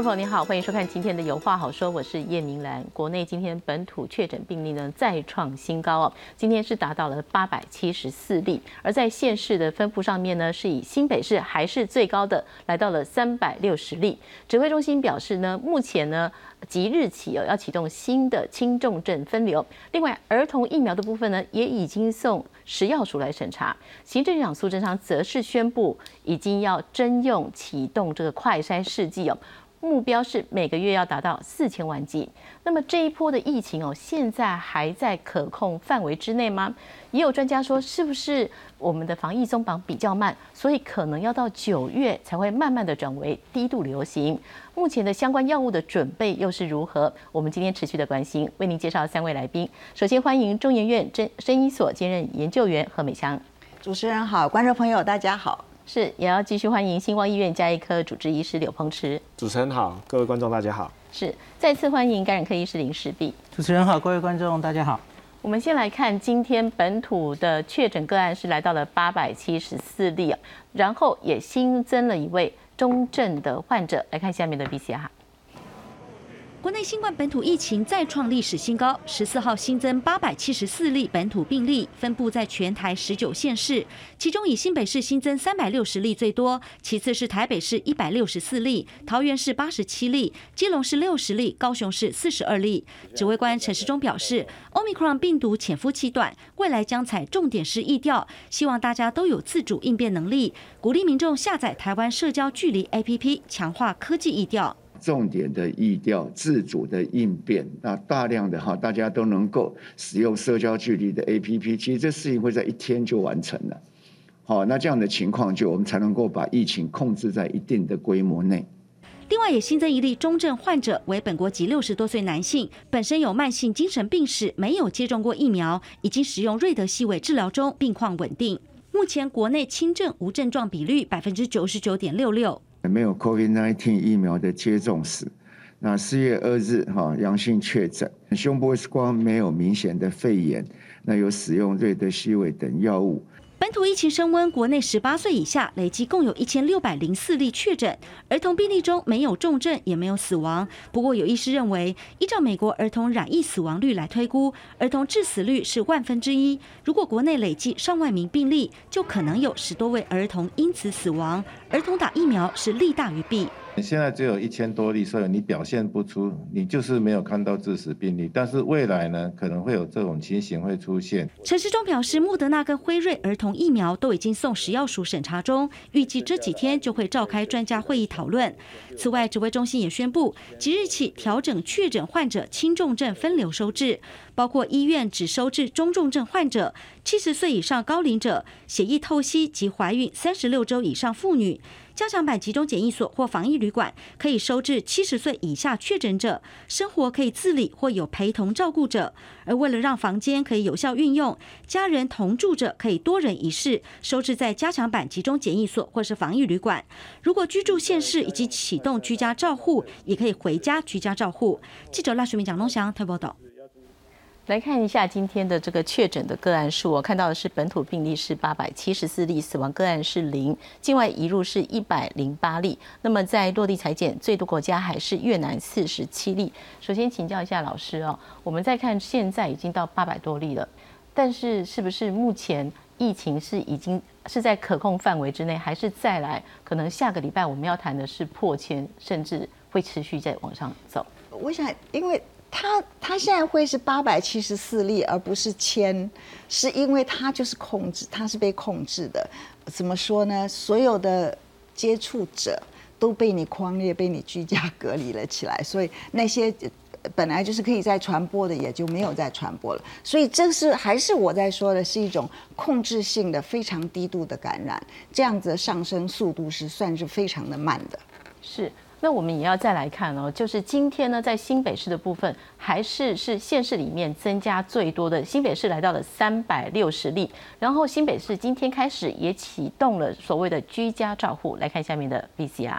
观众朋友您好，欢迎收看今天的有话好说，我是叶明兰。国内今天本土确诊病例呢再创新高哦，今天是达到了八百七十四例，而在县市的分布上面呢，是以新北市还是最高的，来到了三百六十例。指挥中心表示呢，目前呢即日起哦要启动新的轻重症分流，另外儿童疫苗的部分呢也已经送食药署来审查。行政长苏贞昌则是宣布，已经要征用启动这个快筛试剂哦。目标是每个月要达到四千万剂。那么这一波的疫情哦，现在还在可控范围之内吗？也有专家说，是不是我们的防疫松绑比较慢，所以可能要到九月才会慢慢的转为低度流行。目前的相关药物的准备又是如何？我们今天持续的关心，为您介绍三位来宾。首先欢迎中研院真生医所兼任研究员何美香。主持人好，观众朋友大家好。是，也要继续欢迎星光医院加医科主治医师柳鹏池。主持人好，各位观众大家好。是，再次欢迎感染科医师林世碧。主持人好，各位观众大家好。我们先来看今天本土的确诊个案是来到了八百七十四例，然后也新增了一位中症的患者。来看下面的 B C R。国内新冠本土疫情再创历史新高，十四号新增八百七十四例本土病例，分布在全台十九县市，其中以新北市新增三百六十例最多，其次是台北市一百六十四例，桃园市八十七例，基隆市六十例，高雄市四十二例。指挥官陈时中表示，Omicron 病毒潜伏期短，未来将采重点式疫调，希望大家都有自主应变能力，鼓励民众下载台湾社交距离 APP，强化科技疫调。重点的意调、自主的应变，那大量的哈，大家都能够使用社交距离的 APP，其实这事情会在一天就完成了。好，那这样的情况就我们才能够把疫情控制在一定的规模内。另外也新增一例中症患者，为本国籍六十多岁男性，本身有慢性精神病史，没有接种过疫苗，已经使用瑞德西韦治疗中，病况稳定。目前国内轻症无症状比率百分之九十九点六六。也没有 COVID-19 疫苗的接种史，那四月二日哈阳性确诊，胸部 X 光没有明显的肺炎，那有使用瑞德西韦等药物。本土疫情升温，国内十八岁以下累计共有一千六百零四例确诊，儿童病例中没有重症，也没有死亡。不过有医师认为，依照美国儿童染疫死亡率来推估，儿童致死率是万分之一。如果国内累计上万名病例，就可能有十多位儿童因此死亡。儿童打疫苗是利大于弊。你现在只有一千多例，所以你表现不出，你就是没有看到致死病例。但是未来呢，可能会有这种情形会出现。陈时中表示，莫德纳跟辉瑞儿童疫苗都已经送食药署审查中，预计这几天就会召开专家会议讨论。此外，指挥中心也宣布，即日起调整确诊患者轻重症分流收治，包括医院只收治中重症患者、七十岁以上高龄者、血液透析及怀孕三十六周以上妇女。加强版集中检疫所或防疫旅馆可以收治七十岁以下确诊者，生活可以自理或有陪同照顾者。而为了让房间可以有效运用，家人同住者可以多人一室，收治在加强版集中检疫所或是防疫旅馆。如果居住县市以及启动居家照护，也可以回家居家照护。记者赖淑明、蒋东祥台报道。来看一下今天的这个确诊的个案数，我看到的是本土病例是八百七十四例，死亡个案是零，境外移入是一百零八例。那么在落地裁剪，最多国家还是越南四十七例。首先请教一下老师哦，我们再看现在已经到八百多例了，但是是不是目前疫情是已经是在可控范围之内，还是再来可能下个礼拜我们要谈的是破千，甚至会持续在往上走？我想，因为。他他现在会是八百七十四例，而不是千，是因为他就是控制，他是被控制的。怎么说呢？所有的接触者都被你框列，被你居家隔离了起来，所以那些本来就是可以再传播的，也就没有再传播了。所以这是还是我在说的，是一种控制性的、非常低度的感染，这样子上升速度是算是非常的慢的。是。那我们也要再来看哦，就是今天呢，在新北市的部分，还是是县市里面增加最多的，新北市来到了三百六十例，然后新北市今天开始也启动了所谓的居家照护。来看下面的 VCR。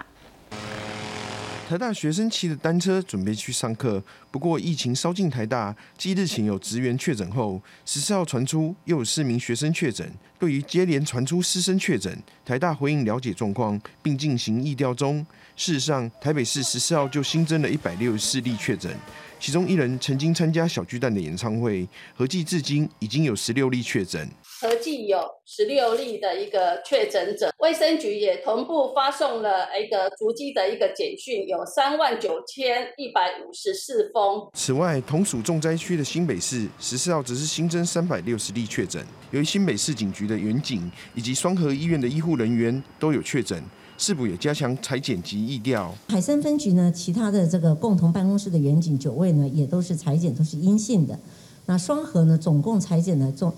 台大学生骑着单车准备去上课，不过疫情烧进台大，继日前有职员确诊后，十四号传出又有四名学生确诊。对于接连传出师生确诊，台大回应了解状况，并进行疫调中。事实上，台北市十四号就新增了一百六十四例确诊。其中一人曾经参加小巨蛋的演唱会，合计至今已经有十六例确诊。合计有十六例的一个确诊者，卫生局也同步发送了一个逐机的一个简讯，有三万九千一百五十四封。此外，同属重灾区的新北市十四号只是新增三百六十例确诊，由于新北市警局的员警以及双河医院的医护人员都有确诊。市府也加强裁剪及疫调。海山分局呢，其他的这个共同办公室的员警九位呢，也都是裁剪都是阴性的。那双河呢，总共裁剪的总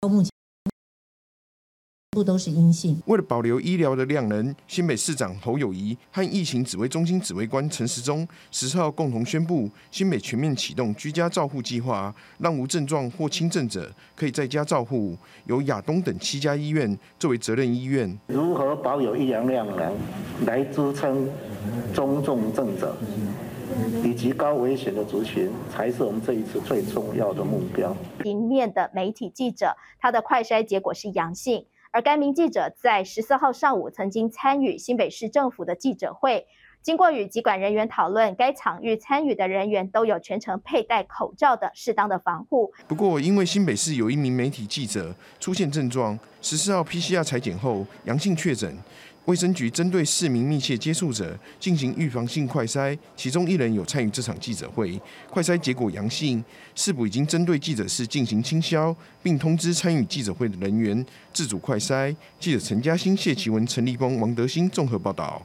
到目前。不都是阴性。为了保留医疗的量能，新北市长侯友谊和疫情指挥中心指挥官陈时中十四号共同宣布，新北全面启动居家照护计划，让无症状或轻症者可以在家照护。由亚东等七家医院作为责任医院。如何保有医疗量能来支撑中重症者以及高危险的族群，才是我们这一次最重要的目标。迎面的媒体记者，他的快筛结果是阳性。而该名记者在十四号上午曾经参与新北市政府的记者会，经过与疾管人员讨论，该场域参与的人员都有全程佩戴口罩的适当的防护。不过，因为新北市有一名媒体记者出现症状，十四号 PCR 裁剪后阳性确诊。卫生局针对市民密切接触者进行预防性快筛，其中一人有参与这场记者会，快筛结果阳性。市府已经针对记者室进行清消，并通知参与记者会的人员自主快筛。记者陈嘉欣、谢奇文、陈立峰、王德兴综合报道。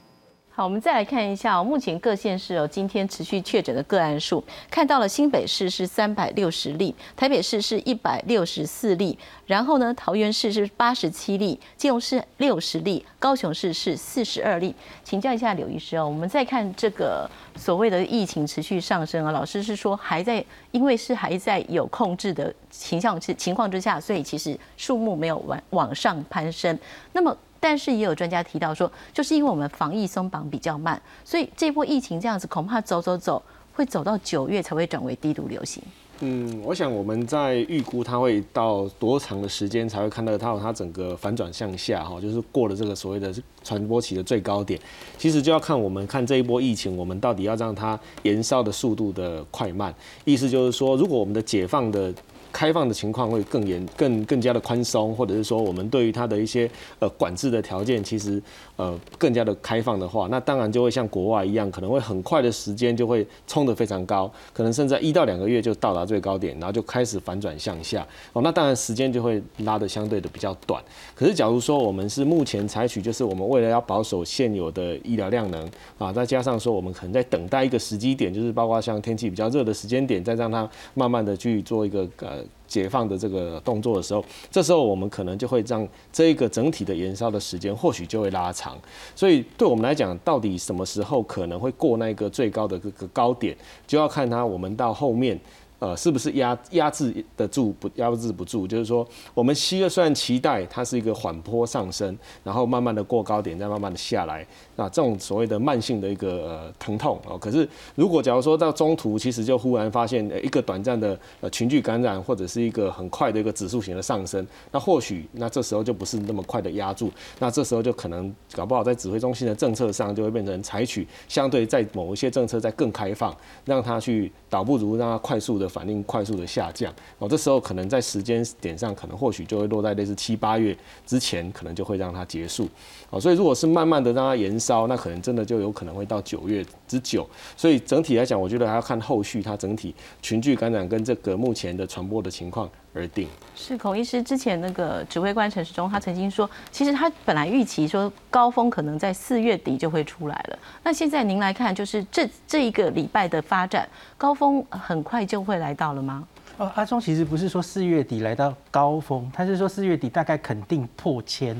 好，我们再来看一下哦，目前各县市哦，今天持续确诊的个案数，看到了新北市是三百六十例，台北市是一百六十四例，然后呢，桃园市是八十七例，基隆市六十例，高雄市是四十二例。请教一下刘医师哦，我们再看这个所谓的疫情持续上升啊，老师是说还在，因为是还在有控制的形象之情况之下，所以其实数目没有往往上攀升。那么但是也有专家提到说，就是因为我们防疫松绑比较慢，所以这波疫情这样子恐怕走走走，会走到九月才会转为低度流行。嗯，我想我们在预估它会到多长的时间才会看到它它整个反转向下哈，就是过了这个所谓的传播期的最高点。其实就要看我们看这一波疫情，我们到底要让它延烧的速度的快慢。意思就是说，如果我们的解放的开放的情况会更严、更更加的宽松，或者是说我们对于它的一些呃管制的条件，其实呃更加的开放的话，那当然就会像国外一样，可能会很快的时间就会冲得非常高，可能甚至一到两个月就到达最高点，然后就开始反转向下。哦，那当然时间就会拉得相对的比较短。可是假如说我们是目前采取，就是我们为了要保守现有的医疗量能啊，再加上说我们可能在等待一个时机点，就是包括像天气比较热的时间点，再让它慢慢的去做一个呃。解放的这个动作的时候，这时候我们可能就会让这一个整体的燃烧的时间或许就会拉长，所以对我们来讲，到底什么时候可能会过那个最高的这个高点，就要看它我们到后面。呃，是不是压压制得住不压制不住？就是说，我们七月虽然期待它是一个缓坡上升，然后慢慢的过高点，再慢慢的下来，那这种所谓的慢性的一个呃疼痛哦。可是如果假如说到中途，其实就忽然发现一个短暂的呃群聚感染，或者是一个很快的一个指数型的上升，那或许那这时候就不是那么快的压住，那这时候就可能搞不好在指挥中心的政策上就会变成采取相对在某一些政策在更开放，让它去倒不如让它快速的。反应快速的下降哦，这时候可能在时间点上，可能或许就会落在类似七八月之前，可能就会让它结束哦。所以如果是慢慢的让它延烧，那可能真的就有可能会到九月之久。所以整体来讲，我觉得还要看后续它整体群聚感染跟这个目前的传播的情况而定。是孔医师之前那个指挥官陈时中，他曾经说，其实他本来预期说高峰可能在四月底就会出来了。那现在您来看，就是这这一个礼拜的发展，高峰很快就会。来到了吗？哦，阿忠其实不是说四月底来到高峰，他是说四月底大概肯定破千。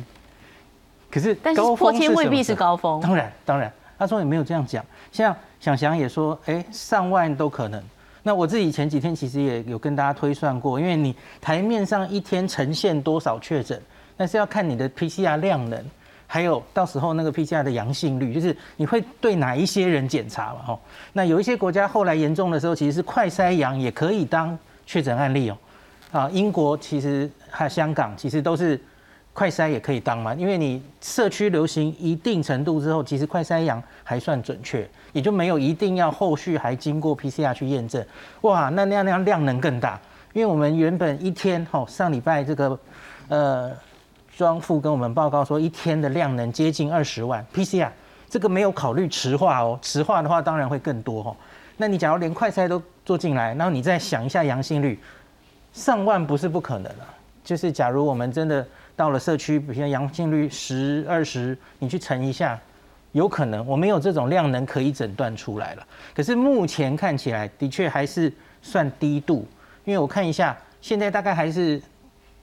可是，但是破千未必是高峰。当然，当然，阿忠也没有这样讲。像想想也说，哎，上万都可能。那我自己前几天其实也有跟大家推算过，因为你台面上一天呈现多少确诊，那是要看你的 PCR 量能。还有到时候那个 PCR 的阳性率，就是你会对哪一些人检查嘛？吼，那有一些国家后来严重的时候，其实是快筛阳也可以当确诊案例哦。啊，英国其实还有香港，其实都是快筛也可以当嘛，因为你社区流行一定程度之后，其实快筛阳还算准确，也就没有一定要后续还经过 PCR 去验证。哇，那那样那样量能更大，因为我们原本一天吼上礼拜这个呃庄副跟我们报告说，一天的量能接近二十万 PCR，这个没有考虑池化哦，池化的话当然会更多吼。那你假如连快筛都做进来，然后你再想一下阳性率。上万不是不可能啊，就是假如我们真的到了社区，比如阳性率十二十，你去乘一下，有可能我没有这种量能可以诊断出来了。可是目前看起来的确还是算低度，因为我看一下，现在大概还是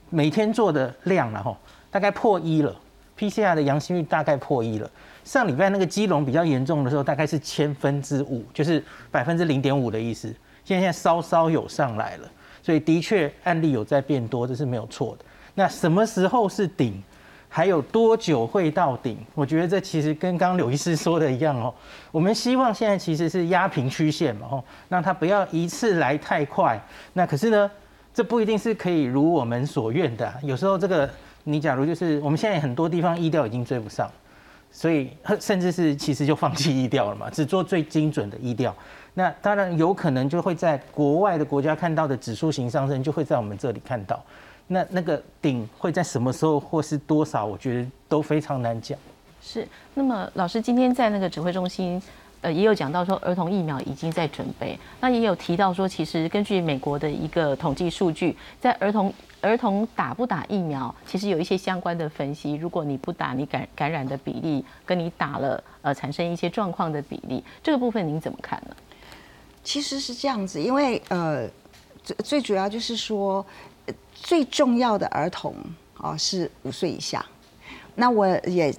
每天做的量了哈，大概破一了，PCR 的阳性率大概破一了。上礼拜那个基隆比较严重的时候，大概是千分之五，就是百分之零点五的意思。现在现在稍稍有上来了。所以的确案例有在变多，这是没有错的。那什么时候是顶？还有多久会到顶？我觉得这其实跟刚刚刘医师说的一样哦。我们希望现在其实是压平曲线嘛，哦，让它不要一次来太快。那可是呢，这不一定是可以如我们所愿的。有时候这个你假如就是我们现在很多地方医调已经追不上，所以甚至是其实就放弃医调了嘛，只做最精准的医调。那当然有可能就会在国外的国家看到的指数型上升，就会在我们这里看到。那那个顶会在什么时候或是多少，我觉得都非常难讲。是。那么老师今天在那个指挥中心，呃，也有讲到说儿童疫苗已经在准备。那也有提到说，其实根据美国的一个统计数据，在儿童儿童打不打疫苗，其实有一些相关的分析。如果你不打，你感感染的比例跟你打了呃产生一些状况的比例，这个部分您怎么看呢？其实是这样子，因为呃，最最主要就是说，最重要的儿童啊是五岁以下。那我也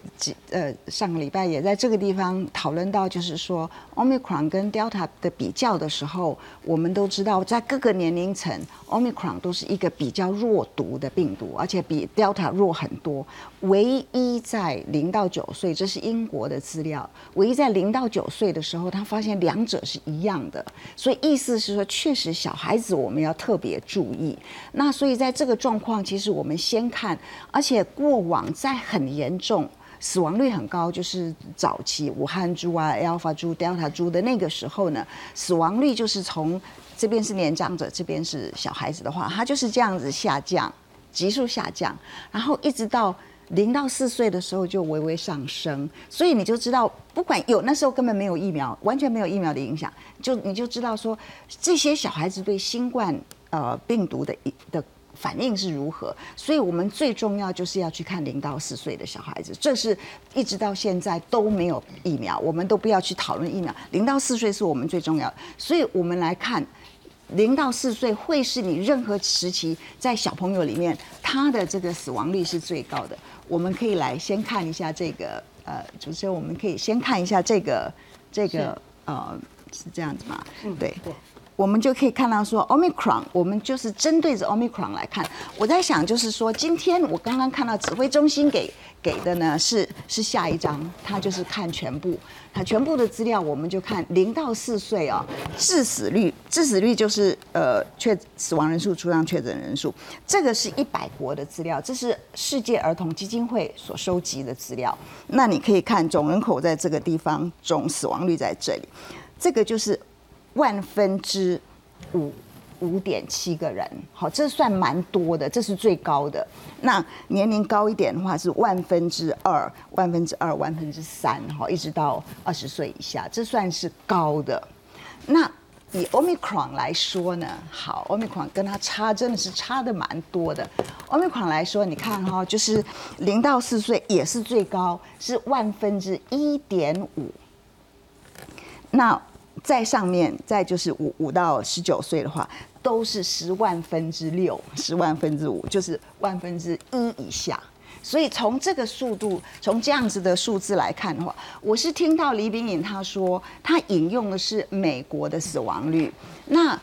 呃上个礼拜也在这个地方讨论到，就是说，omicron 跟 delta 的比较的时候，我们都知道在各个年龄层，omicron 都是一个比较弱毒的病毒，而且比 delta 弱很多。唯一在零到九岁，这是英国的资料，唯一在零到九岁的时候，他发现两者是一样的。所以意思是说，确实小孩子我们要特别注意。那所以在这个状况，其实我们先看，而且过往在很严重、死亡率很高，就是早期武汉猪啊、Alpha 猪、Delta 猪的那个时候呢，死亡率就是从这边是年长者，这边是小孩子的话，它就是这样子下降，急速下降，然后一直到零到四岁的时候就微微上升，所以你就知道，不管有那时候根本没有疫苗，完全没有疫苗的影响，就你就知道说这些小孩子对新冠呃病毒的的。反应是如何？所以我们最重要就是要去看零到四岁的小孩子，这是一直到现在都没有疫苗，我们都不要去讨论疫苗。零到四岁是我们最重要的，所以我们来看零到四岁会是你任何时期在小朋友里面，他的这个死亡率是最高的。我们可以来先看一下这个，呃，主持人，我们可以先看一下这个，这个，呃，是这样子吗？嗯，对。我们就可以看到说，omicron，我们就是针对着 omicron 来看。我在想，就是说，今天我刚刚看到指挥中心给给的呢，是是下一章，它就是看全部，它全部的资料，我们就看零到四岁啊，致死率，致死率就是呃确死亡人数除上确诊人数，这个是一百国的资料，这是世界儿童基金会所收集的资料。那你可以看总人口在这个地方，总死亡率在这里，这个就是。万分之五五点七个人，好，这算蛮多的，这是最高的。那年龄高一点的话是万分之二、万分之二、万分之三，哈，一直到二十岁以下，这算是高的。那以 omicron 来说呢，好，omicron 跟它差真的是差的蛮多的。omicron 来说，你看哈，就是零到四岁也是最高，是万分之一点五。那在上面，再就是五五到十九岁的话，都是十万分之六、十万分之五，就是万分之一以下。所以从这个速度，从这样子的数字来看的话，我是听到李炳颖他说，他引用的是美国的死亡率。那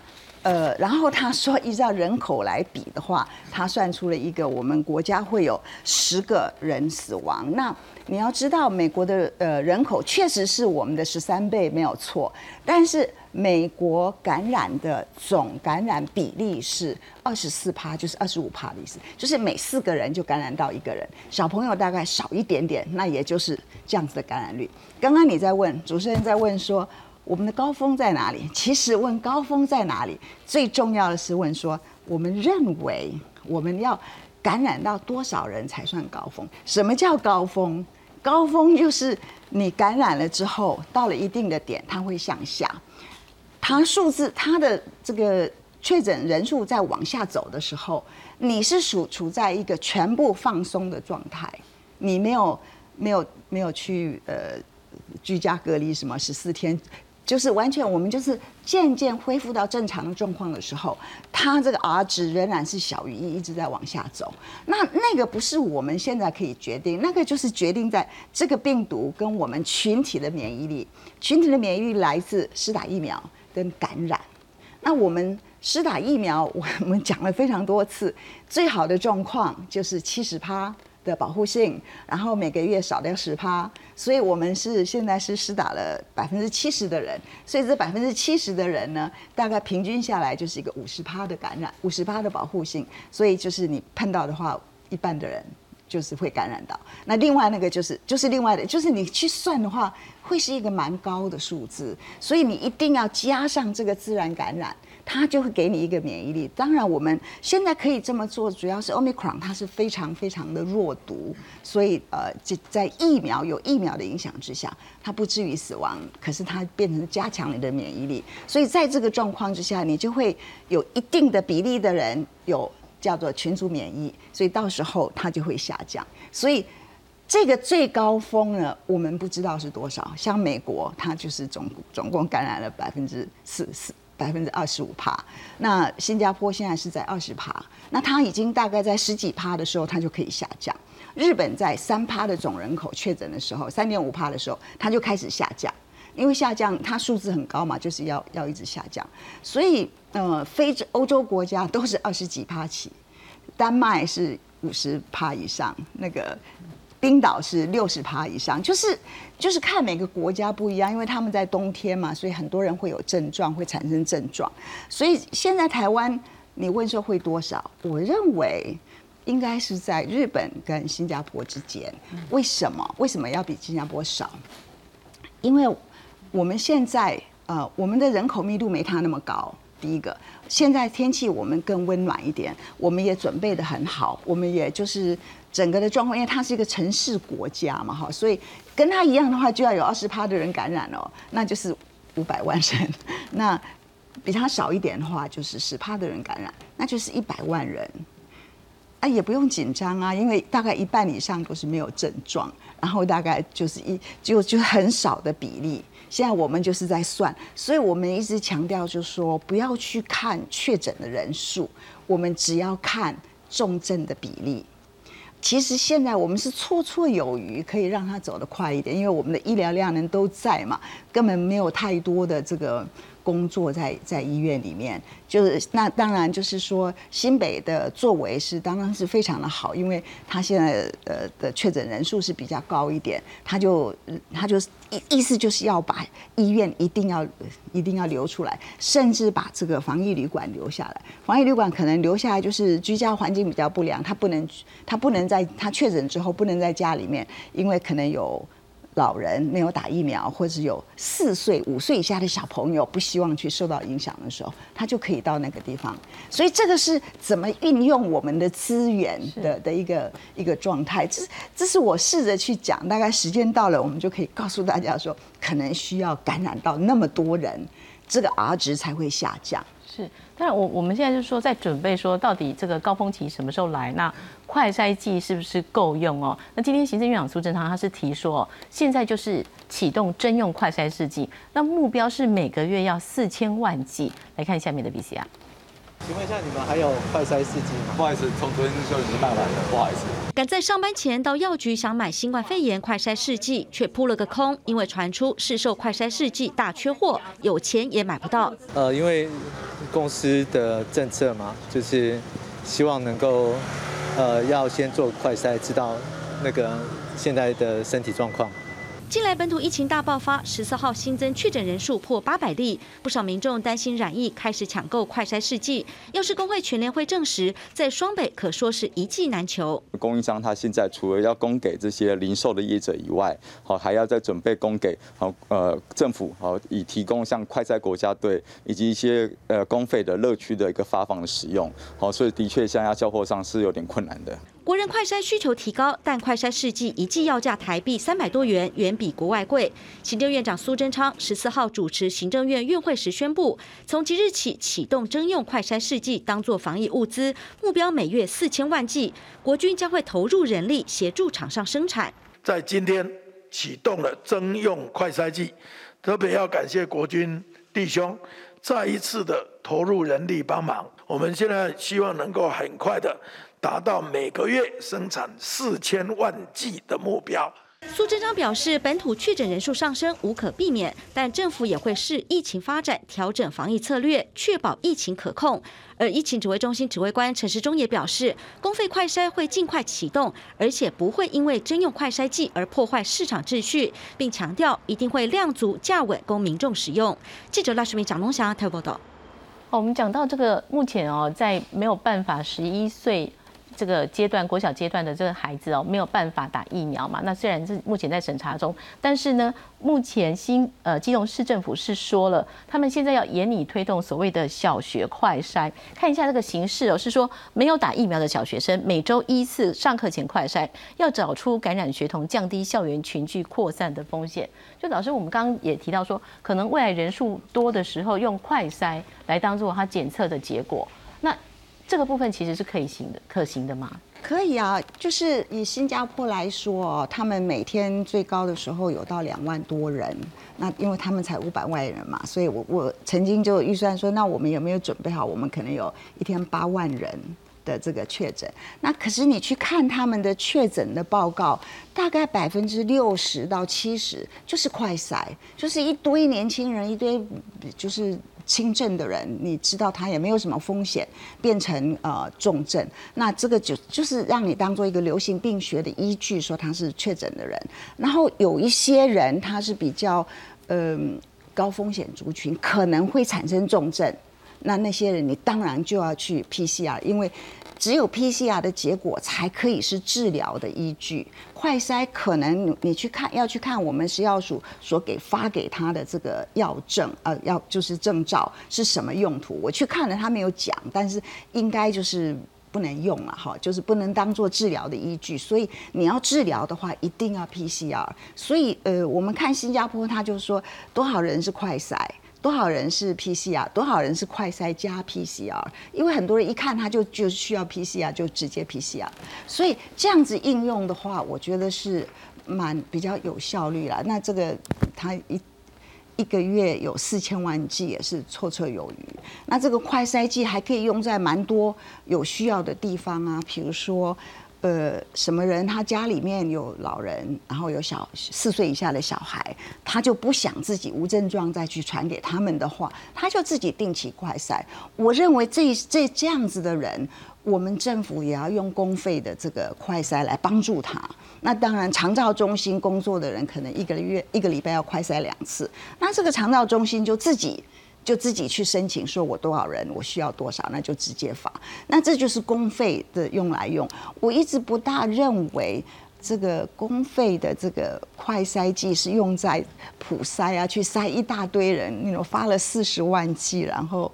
呃，然后他说，依照人口来比的话，他算出了一个我们国家会有十个人死亡。那你要知道，美国的呃人口确实是我们的十三倍没有错，但是美国感染的总感染比例是二十四趴，就是二十五趴的意思，就是每四个人就感染到一个人。小朋友大概少一点点，那也就是这样子的感染率。刚刚你在问主持人在问说。我们的高峰在哪里？其实问高峰在哪里，最重要的是问说，我们认为我们要感染到多少人才算高峰？什么叫高峰？高峰就是你感染了之后，到了一定的点，它会向下，它数字它的这个确诊人数在往下走的时候，你是处处在一个全部放松的状态，你没有没有没有去呃居家隔离什么十四天。就是完全，我们就是渐渐恢复到正常的状况的时候，它这个 R 值仍然是小于一，一直在往下走。那那个不是我们现在可以决定，那个就是决定在这个病毒跟我们群体的免疫力。群体的免疫力来自施打疫苗跟感染。那我们施打疫苗，我们讲了非常多次，最好的状况就是七十趴。的保护性，然后每个月少掉十趴，所以我们是现在是施打了百分之七十的人，所以这百分之七十的人呢，大概平均下来就是一个五十趴的感染，五十趴的保护性，所以就是你碰到的话，一半的人就是会感染到。那另外那个就是就是另外的，就是你去算的话，会是一个蛮高的数字，所以你一定要加上这个自然感染。它就会给你一个免疫力。当然，我们现在可以这么做，主要是 Omicron 它是非常非常的弱毒，所以呃，在疫苗有疫苗的影响之下，它不至于死亡。可是它变成加强你的免疫力，所以在这个状况之下，你就会有一定的比例的人有叫做群组免疫，所以到时候它就会下降。所以这个最高峰呢，我们不知道是多少。像美国，它就是总总共感染了百分之四四。百分之二十五趴，那新加坡现在是在二十趴，那它已经大概在十几趴的时候，它就可以下降。日本在三趴的总人口确诊的时候，三点五趴的时候，它就开始下降，因为下降它数字很高嘛，就是要要一直下降。所以呃，非洲欧洲国家都是二十几趴起，丹麦是五十趴以上，那个。冰岛是六十趴以上，就是就是看每个国家不一样，因为他们在冬天嘛，所以很多人会有症状，会产生症状。所以现在台湾，你问说会多少？我认为应该是在日本跟新加坡之间。为什么？为什么要比新加坡少？因为我们现在呃，我们的人口密度没它那么高。第一个，现在天气我们更温暖一点，我们也准备的很好，我们也就是。整个的状况，因为它是一个城市国家嘛，哈，所以跟它一样的话，就要有二十趴的人感染哦，那就是五百万人。那比它少一点的话，就是十趴的人感染，那就是一百万人。啊，也不用紧张啊，因为大概一半以上都是没有症状，然后大概就是一就就很少的比例。现在我们就是在算，所以我们一直强调，就是说不要去看确诊的人数，我们只要看重症的比例。其实现在我们是绰绰有余，可以让他走得快一点，因为我们的医疗量能都在嘛，根本没有太多的这个。工作在在医院里面，就是那当然就是说新北的作为是当然是非常的好，因为他现在呃的确诊人数是比较高一点，他就他就意意思就是要把医院一定要一定要留出来，甚至把这个防疫旅馆留下来。防疫旅馆可能留下来就是居家环境比较不良，他不能他不能在他确诊之后不能在家里面，因为可能有。老人没有打疫苗，或者有四岁、五岁以下的小朋友不希望去受到影响的时候，他就可以到那个地方。所以这个是怎么运用我们的资源的的一个一个状态。这这是我试着去讲，大概时间到了，我们就可以告诉大家说，可能需要感染到那么多人，这个 R 值才会下降。是，但我我们现在就是说，在准备说，到底这个高峰期什么时候来？那快筛剂是不是够用哦？那今天行政院长苏贞昌他是提说，现在就是启动征用快筛试剂，那目标是每个月要四千万剂。来看下面的 B C 啊。请问一下，你们还有快筛试剂吗？不好意思，从昨天就已经卖完了，不好意思。赶在上班前到药局想买新冠肺炎快筛试剂，却扑了个空，因为传出市售快筛试剂大缺货，有钱也买不到。呃，因为公司的政策嘛，就是希望能够呃要先做快筛，知道那个现在的身体状况。近来本土疫情大爆发，十四号新增确诊人数破八百例，不少民众担心染疫，开始抢购快筛试剂。药师工会全联会证实，在双北可说是一剂难求。供应商他现在除了要供给这些零售的业者以外，好还要再准备供给好呃政府好以提供像快筛国家队以及一些呃公费的乐趣的一个发放的使用。好，所以的确现在交货上是有点困难的。国人快筛需求提高，但快筛试剂一剂要价台币三百多元，远比国外贵。行政院长苏贞昌十四号主持行政院院会时宣布，从即日起启动征用快筛试剂当作防疫物资，目标每月四千万剂，国军将会投入人力协助厂商生产。在今天启动了征用快筛剂，特别要感谢国军弟兄再一次的投入人力帮忙。我们现在希望能够很快的。达到每个月生产四千万剂的目标。苏贞昌表示，本土确诊人数上升无可避免，但政府也会视疫情发展调整防疫策略，确保疫情可控。而疫情指挥中心指挥官陈时中也表示，公费快筛会尽快启动，而且不会因为征用快筛剂而破坏市场秩序，并强调一定会量足价稳供民众使用。记者赖世明、蒋龙祥台报道。哦，我们讲到这个，目前哦，在没有办法十一岁。这个阶段，国小阶段的这个孩子哦，没有办法打疫苗嘛？那虽然是目前在审查中，但是呢，目前新呃基隆市政府是说了，他们现在要严厉推动所谓的小学快筛。看一下这个形式哦，是说没有打疫苗的小学生每周一次上课前快筛，要找出感染学童，降低校园群聚扩散的风险。就老师，我们刚刚也提到说，可能未来人数多的时候，用快筛来当做他检测的结果。那这个部分其实是可以行的，可行的吗？可以啊，就是以新加坡来说，他们每天最高的时候有到两万多人。那因为他们才五百万人嘛，所以我我曾经就预算说，那我们有没有准备好？我们可能有一天八万人的这个确诊。那可是你去看他们的确诊的报告，大概百分之六十到七十就是快筛，就是一堆年轻人，一堆就是。轻症的人，你知道他也没有什么风险变成呃重症，那这个就就是让你当做一个流行病学的依据，说他是确诊的人。然后有一些人他是比较嗯高风险族群，可能会产生重症，那那些人你当然就要去 PCR，因为。只有 PCR 的结果才可以是治疗的依据。快筛可能你去看要去看我们食药署所给发给他的这个药证，呃，要就是证照是什么用途？我去看了，他没有讲，但是应该就是不能用了哈，就是不能当做治疗的依据。所以你要治疗的话，一定要 PCR。所以呃，我们看新加坡，他就说多少人是快筛。多少人是 PCR？多少人是快筛加 PCR？因为很多人一看他就就需要 PCR，就直接 PCR。所以这样子应用的话，我觉得是蛮比较有效率啦。那这个他一一个月有四千万剂也是绰绰有余。那这个快筛剂还可以用在蛮多有需要的地方啊，比如说。呃，什么人他家里面有老人，然后有小四岁以下的小孩，他就不想自己无症状再去传给他们的话，他就自己定期快筛。我认为这这这样子的人，我们政府也要用公费的这个快筛来帮助他。那当然，长照中心工作的人可能一个月一个礼拜要快筛两次，那这个长照中心就自己。就自己去申请，说我多少人，我需要多少，那就直接发。那这就是公费的用来用。我一直不大认为这个公费的这个快筛剂是用在普筛啊，去筛一大堆人，那种发了四十万剂，然后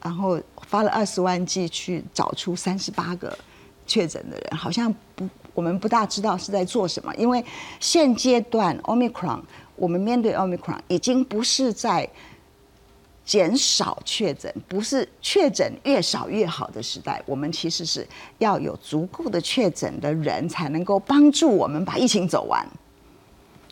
然后发了二十万剂去找出三十八个确诊的人，好像不，我们不大知道是在做什么。因为现阶段 Omicron，我们面对 Omicron 已经不是在。减少确诊不是确诊越少越好的时代，我们其实是要有足够的确诊的人才能够帮助我们把疫情走完，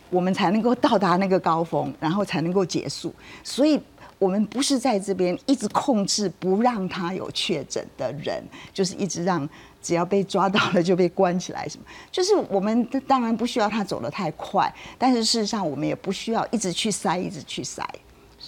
我们才能够到达那个高峰，然后才能够结束。所以我们不是在这边一直控制不让他有确诊的人，就是一直让只要被抓到了就被关起来什么。就是我们当然不需要他走得太快，但是事实上我们也不需要一直去塞，一直去塞。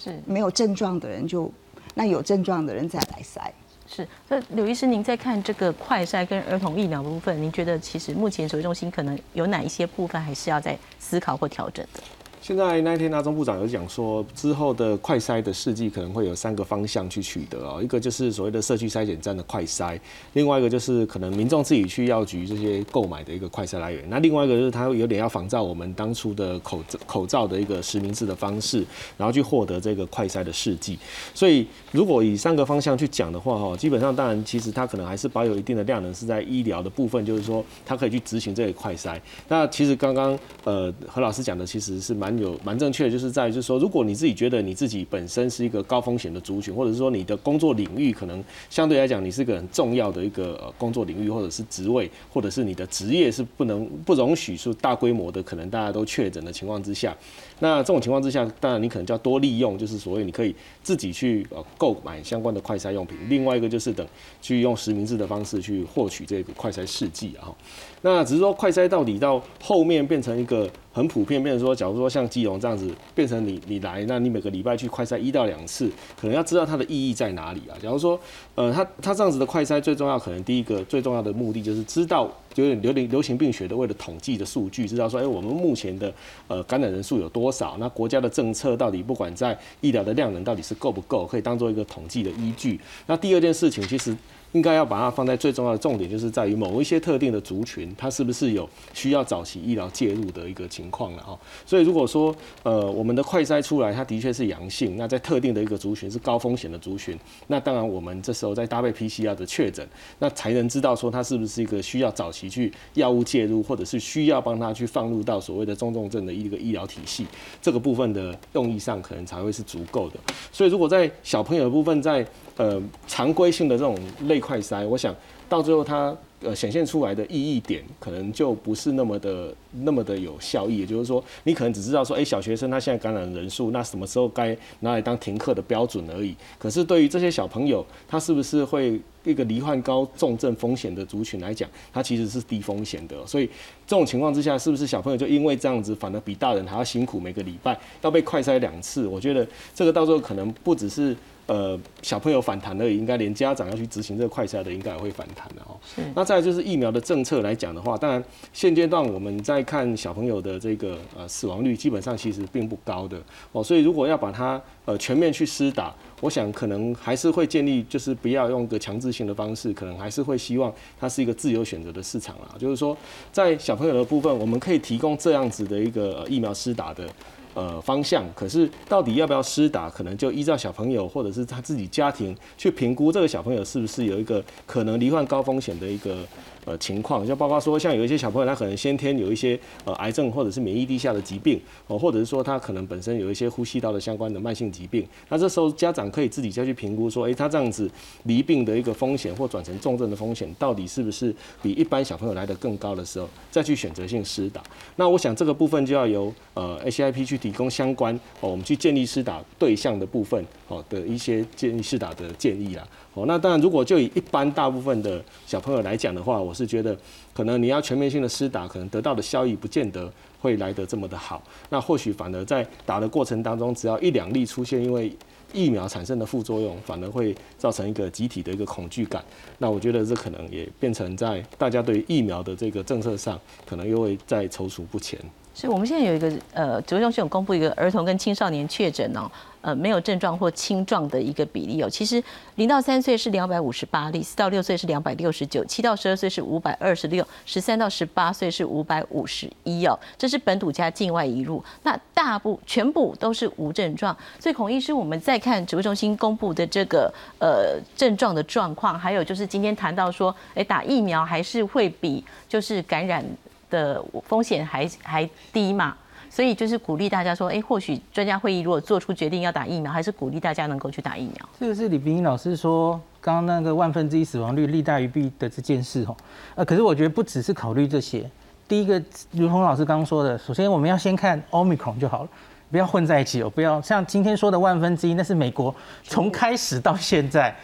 是没有症状的人就那有症状的人再来塞。是，那刘医师，您在看这个快筛跟儿童疫苗部分，您觉得其实目前指挥中心可能有哪一些部分还是要在思考或调整的？现在那一天，大中部长有讲说，之后的快筛的试剂可能会有三个方向去取得哦，一个就是所谓的社区筛检站的快筛，另外一个就是可能民众自己去药局这些购买的一个快筛来源，那另外一个就是它有点要仿照我们当初的口罩口罩的一个实名制的方式，然后去获得这个快筛的试剂。所以如果以三个方向去讲的话，哈，基本上当然其实它可能还是保有一定的量能是在医疗的部分，就是说它可以去执行这个快筛。那其实刚刚呃何老师讲的其实是蛮。有蛮正确的，就是在就是说，如果你自己觉得你自己本身是一个高风险的族群，或者是说你的工作领域可能相对来讲你是个很重要的一个呃工作领域，或者是职位，或者是你的职业是不能不容许是大规模的可能大家都确诊的情况之下，那这种情况之下，当然你可能就要多利用，就是所谓你可以自己去呃购买相关的快筛用品。另外一个就是等去用实名制的方式去获取这个快筛试剂啊。那只是说快筛到底到后面变成一个。很普遍，变成说，假如说像基隆这样子，变成你你来，那你每个礼拜去快筛一到两次，可能要知道它的意义在哪里啊？假如说，呃，它它这样子的快筛最重要，可能第一个最重要的目的就是知道就是流流流行病学的为了统计的数据，知道说，哎，我们目前的呃感染人数有多少？那国家的政策到底不管在医疗的量能到底是够不够，可以当做一个统计的依据。那第二件事情，其实。应该要把它放在最重要的重点，就是在于某一些特定的族群，它是不是有需要早期医疗介入的一个情况了哈。所以如果说呃我们的快筛出来，它的确是阳性，那在特定的一个族群是高风险的族群，那当然我们这时候再搭配 PCR 的确诊，那才能知道说它是不是一个需要早期去药物介入，或者是需要帮他去放入到所谓的中重症的一个医疗体系，这个部分的用意上可能才会是足够的。所以如果在小朋友的部分在呃，常规性的这种类快筛，我想到最后它呃显现出来的意义点，可能就不是那么的那么的有效益。也就是说，你可能只知道说，哎，小学生他现在感染人数，那什么时候该拿来当停课的标准而已。可是对于这些小朋友，他是不是会一个罹患高重症风险的族群来讲，他其实是低风险的。所以这种情况之下，是不是小朋友就因为这样子，反而比大人还要辛苦？每个礼拜要被快筛两次，我觉得这个到时候可能不只是。呃，小朋友反弹的，应该连家长要去执行这个快筛的，应该也会反弹的哦。那再就是疫苗的政策来讲的话，当然现阶段我们在看小朋友的这个呃死亡率，基本上其实并不高的哦。所以如果要把它呃全面去施打，我想可能还是会建立，就是不要用个强制性的方式，可能还是会希望它是一个自由选择的市场啊。就是说，在小朋友的部分，我们可以提供这样子的一个疫苗施打的。呃，方向可是到底要不要施打，可能就依照小朋友或者是他自己家庭去评估这个小朋友是不是有一个可能罹患高风险的一个。呃，情况就包括说，像有一些小朋友，他可能先天有一些呃癌症或者是免疫低下的疾病，哦，或者是说他可能本身有一些呼吸道的相关的慢性疾病，那这时候家长可以自己再去评估说，哎，他这样子离病的一个风险或转成重症的风险，到底是不是比一般小朋友来的更高的时候，再去选择性施打。那我想这个部分就要由呃 ACIP 去提供相关哦，我们去建立施打对象的部分哦的一些建议施打的建议啦。哦，那当然，如果就以一般大部分的小朋友来讲的话，我是觉得可能你要全面性的施打，可能得到的效益不见得会来得这么的好。那或许反而在打的过程当中，只要一两例出现因为疫苗产生的副作用，反而会造成一个集体的一个恐惧感。那我觉得这可能也变成在大家对疫苗的这个政策上，可能又会再踌躇不前。所以我们现在有一个呃，指挥中心有公布一个儿童跟青少年确诊哦，呃，没有症状或轻状的一个比例哦。其实零到三岁是两百五十八例，四到六岁是两百六十九，七到十二岁是五百二十六，十三到十八岁是五百五十一哦。这是本土加境外移入，那大部全部都是无症状。所以孔医师，我们再看指挥中心公布的这个呃症状的状况，还有就是今天谈到说，哎，打疫苗还是会比就是感染。的风险还还低嘛，所以就是鼓励大家说，哎，或许专家会议如果做出决定要打疫苗，还是鼓励大家能够去打疫苗。这个是李冰英老师说，刚刚那个万分之一死亡率利大于弊的这件事哦，呃，可是我觉得不只是考虑这些，第一个，如同老师刚刚说的，首先我们要先看 omicron 就好了。不要混在一起哦，不要像今天说的万分之一，那是美国从开始到现在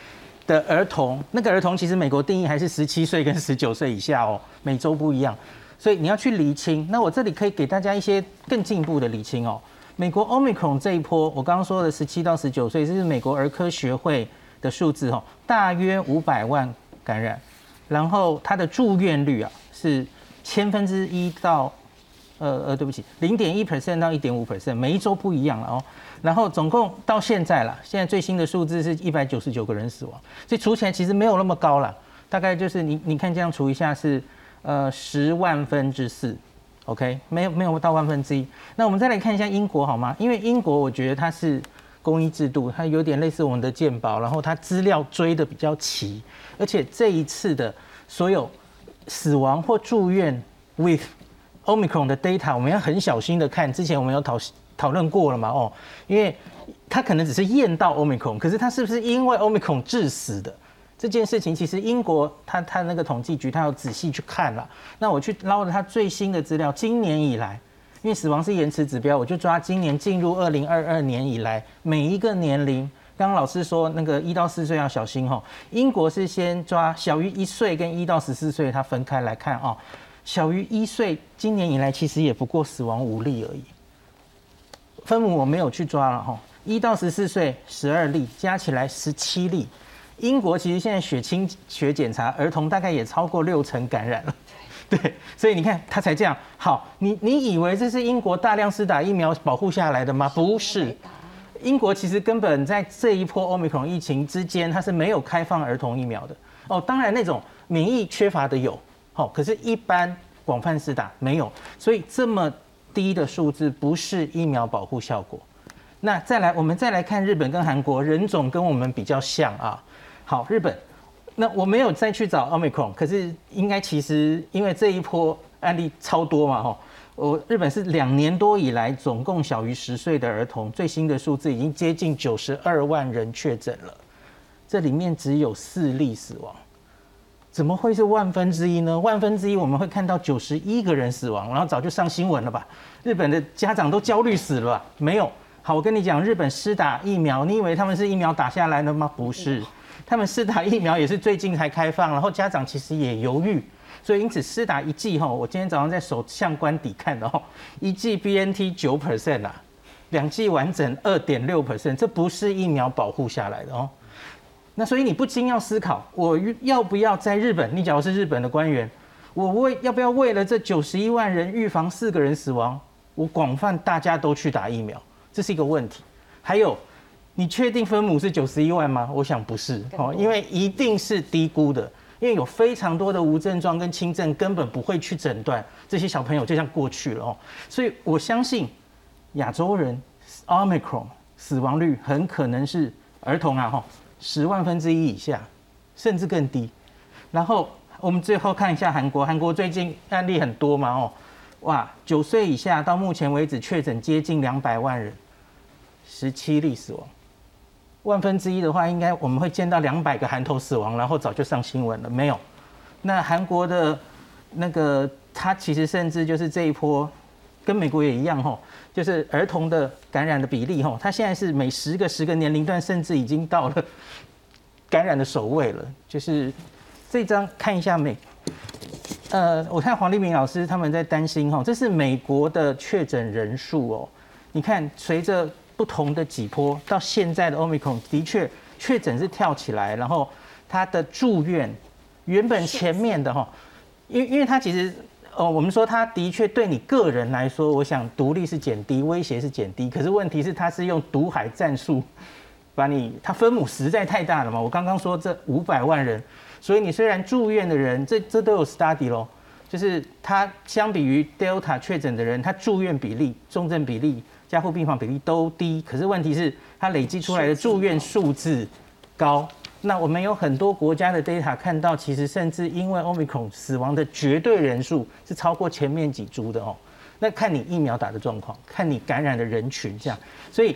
的儿童，那个儿童其实美国定义还是十七岁跟十九岁以下哦，每周不一样，所以你要去厘清。那我这里可以给大家一些更进一步的厘清哦。美国 Omicron 这一波，我刚刚说的十七到十九岁，这是美国儿科学会的数字哦，大约五百万感染，然后它的住院率啊是千分之一到。呃呃，对不起，零点一 percent 到一点五 percent，每一周不一样了哦。然后总共到现在了，现在最新的数字是一百九十九个人死亡，所以除起来其实没有那么高了，大概就是你你看这样除一下是呃十万分之四，OK，没有没有到万分之一。那我们再来看一下英国好吗？因为英国我觉得它是公益制度，它有点类似我们的健保，然后它资料追的比较齐，而且这一次的所有死亡或住院 with Omicron 的 data 我们要很小心的看，之前我们有讨讨论过了嘛？哦，因为它可能只是验到 Omicron，可是它是不是因为 Omicron 致死的这件事情，其实英国他他那个统计局他要仔细去看了。那我去捞了他最新的资料，今年以来，因为死亡是延迟指标，我就抓今年进入二零二二年以来每一个年龄。刚刚老师说那个一到四岁要小心哈，英国是先抓小于一岁跟一到十四岁，它分开来看啊。小于一岁，今年以来其实也不过死亡五例而已。分母我没有去抓了哈，一到十四岁十二例，加起来十七例。英国其实现在血清学检查儿童大概也超过六成感染了，对，所以你看他才这样。好，你你以为这是英国大量施打疫苗保护下来的吗？不是，英国其实根本在这一波奥密克戎疫情之间，它是没有开放儿童疫苗的。哦，当然那种免疫缺乏的有。好，可是，一般广泛施打没有，所以这么低的数字不是疫苗保护效果。那再来，我们再来看日本跟韩国，人种跟我们比较像啊。好，日本，那我没有再去找奥密克戎，可是应该其实因为这一波案例超多嘛，哈，我日本是两年多以来总共小于十岁的儿童，最新的数字已经接近九十二万人确诊了，这里面只有四例死亡。怎么会是万分之一呢？万分之一我们会看到九十一个人死亡，然后早就上新闻了吧？日本的家长都焦虑死了吧。没有，好，我跟你讲，日本施打疫苗，你以为他们是疫苗打下来了吗？不是，他们施打疫苗也是最近才开放，然后家长其实也犹豫，所以因此施打一剂哈，我今天早上在首相官邸看的哦，一剂 BNT 九 percent 啊，两剂完整二点六 percent，这不是疫苗保护下来的哦。那所以你不禁要思考，我要不要在日本？你假如是日本的官员，我为要不要为了这九十一万人预防四个人死亡，我广泛大家都去打疫苗，这是一个问题。还有，你确定分母是九十一万吗？我想不是哦，因为一定是低估的，因为有非常多的无症状跟轻症根本不会去诊断这些小朋友，就像过去了哦。所以我相信亚洲人 Omicron 死亡率很可能是儿童啊哈。十万分之一以下，甚至更低。然后我们最后看一下韩国，韩国最近案例很多嘛，哦，哇，九岁以下到目前为止确诊接近两百万人，十七例死亡。万分之一的话，应该我们会见到两百个韩头死亡，然后早就上新闻了。没有，那韩国的那个他其实甚至就是这一波，跟美国也一样，吼。就是儿童的感染的比例，哈，它现在是每十个十个年龄段，甚至已经到了感染的首位了。就是这张看一下美，呃，我看黄立明老师他们在担心，哈，这是美国的确诊人数哦。你看，随着不同的几波，到现在的 Omicron 的确确诊是跳起来，然后他的住院原本前面的哈，因因为他其实。哦，我们说他的确对你个人来说，我想独立是减低，威胁是减低。可是问题是，他是用毒海战术把你，他分母实在太大了嘛。我刚刚说这五百万人，所以你虽然住院的人，这这都有 study 咯，就是他相比于 Delta 确诊的人，他住院比例、重症比例、加护病房比例都低。可是问题是，它累积出来的住院数字高。那我们有很多国家的 data 看到，其实甚至因为 Omicron 死亡的绝对人数是超过前面几株的哦。那看你疫苗打的状况，看你感染的人群这样，所以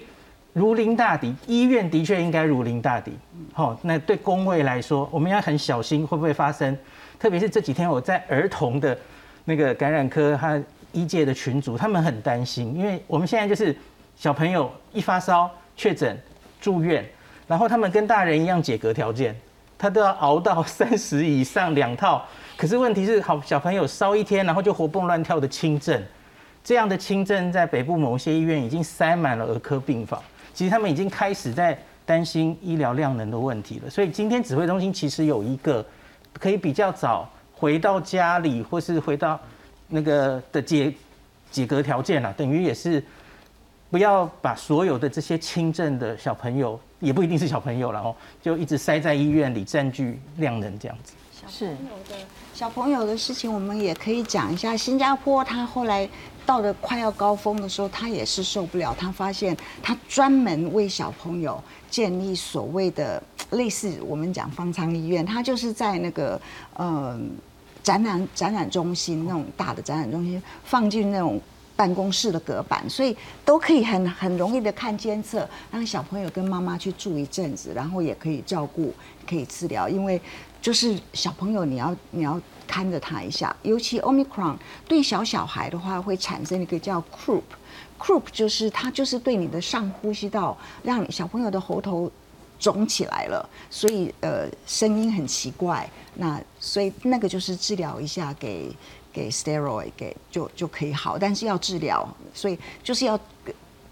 如临大敌，医院的确应该如临大敌。好，那对工位来说，我们要很小心会不会发生。特别是这几天我在儿童的那个感染科和医界的群组，他们很担心，因为我们现在就是小朋友一发烧确诊住院，然后他们跟大人一样解隔条件，他都要熬到 三十以上两套。可是问题是，好小朋友烧一天，然后就活蹦乱跳的轻症，这样的轻症在北部某些医院已经塞满了儿科病房。其实他们已经开始在担心医疗量能的问题了。所以今天指挥中心其实有一个可以比较早回到家里，或是回到那个的解解隔条件了，等于也是不要把所有的这些轻症的小朋友，也不一定是小朋友了哦，就一直塞在医院里占据量能这样子。是。小朋友的事情，我们也可以讲一下。新加坡他后来到了快要高峰的时候，他也是受不了。他发现他专门为小朋友建立所谓的类似我们讲方舱医院，他就是在那个呃展览展览中心那种大的展览中心放进那种办公室的隔板，所以都可以很很容易的看监测，让小朋友跟妈妈去住一阵子，然后也可以照顾，可以治疗，因为。就是小朋友，你要你要看着他一下，尤其 Omicron 对小小孩的话，会产生一个叫 croup，croup 就是它就是对你的上呼吸道，让小朋友的喉头肿起来了，所以呃声音很奇怪。那所以那个就是治疗一下，给给 steroid 给就就可以好，但是要治疗，所以就是要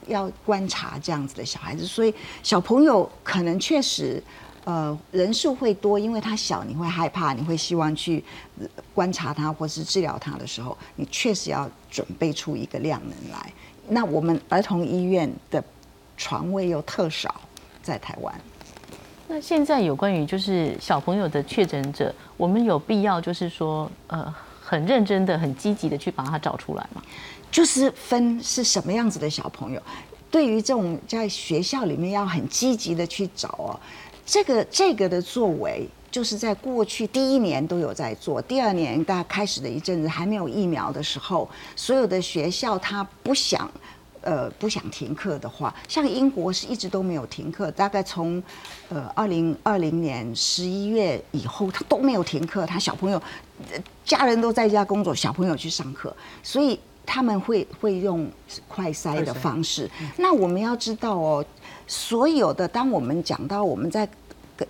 要观察这样子的小孩子，所以小朋友可能确实。呃，人数会多，因为他小，你会害怕，你会希望去观察他或是治疗他的时候，你确实要准备出一个量能来。那我们儿童医院的床位又特少，在台湾。那现在有关于就是小朋友的确诊者，我们有必要就是说，呃，很认真的、很积极的去把它找出来吗？就是分是什么样子的小朋友，对于这种在学校里面要很积极的去找哦。这个这个的作为，就是在过去第一年都有在做，第二年大家开始的一阵子还没有疫苗的时候，所有的学校他不想，呃不想停课的话，像英国是一直都没有停课，大概从，呃二零二零年十一月以后，他都没有停课，他小朋友，家人都在家工作，小朋友去上课，所以他们会会用快筛的方式。那我们要知道哦，所有的当我们讲到我们在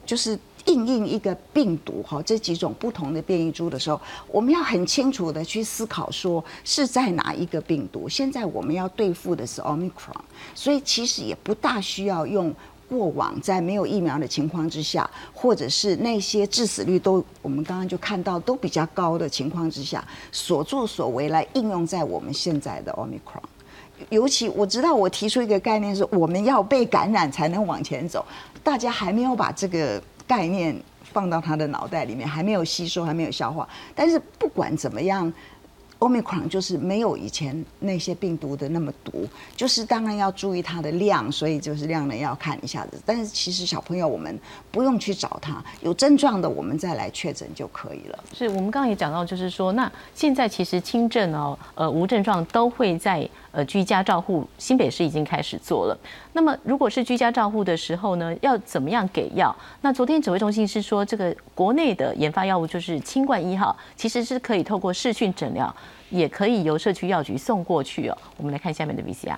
就是应应一个病毒哈，这几种不同的变异株的时候，我们要很清楚的去思考，说是在哪一个病毒。现在我们要对付的是 Omicron，所以其实也不大需要用过往在没有疫苗的情况之下，或者是那些致死率都我们刚刚就看到都比较高的情况之下，所作所为来应用在我们现在的 Omicron。尤其我知道我提出一个概念是，我们要被感染才能往前走。大家还没有把这个概念放到他的脑袋里面，还没有吸收，还没有消化。但是不管怎么样。Omicron 就是没有以前那些病毒的那么毒，就是当然要注意它的量，所以就是量呢要看一下子。但是其实小朋友我们不用去找他，有症状的我们再来确诊就可以了。是我们刚刚也讲到，就是说那现在其实轻症哦，呃无症状都会在呃居家照护，新北市已经开始做了。那么如果是居家照护的时候呢，要怎么样给药？那昨天指挥中心是说，这个国内的研发药物就是清冠一号，其实是可以透过视讯诊疗。也可以由社区药局送过去哦。我们来看下面的 VCR。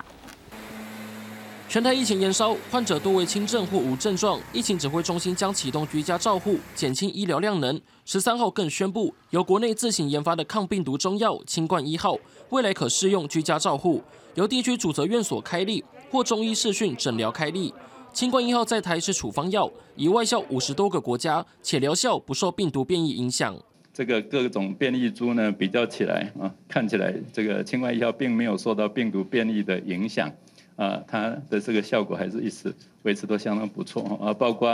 全台疫情延烧，患者多为轻症或无症状，疫情指挥中心将启动居家照护，减轻医疗量能。十三号更宣布，由国内自行研发的抗病毒中药清冠一号，未来可适用居家照护，由地区主责院所开立或中医视讯诊疗开立。清冠一号在台是处方药，已外销五十多个国家，且疗效不受病毒变异影响。这个各种变异株呢比较起来啊，看起来这个清冠一号并没有受到病毒变异的影响，啊，它的这个效果还是一直维持都相当不错啊，包括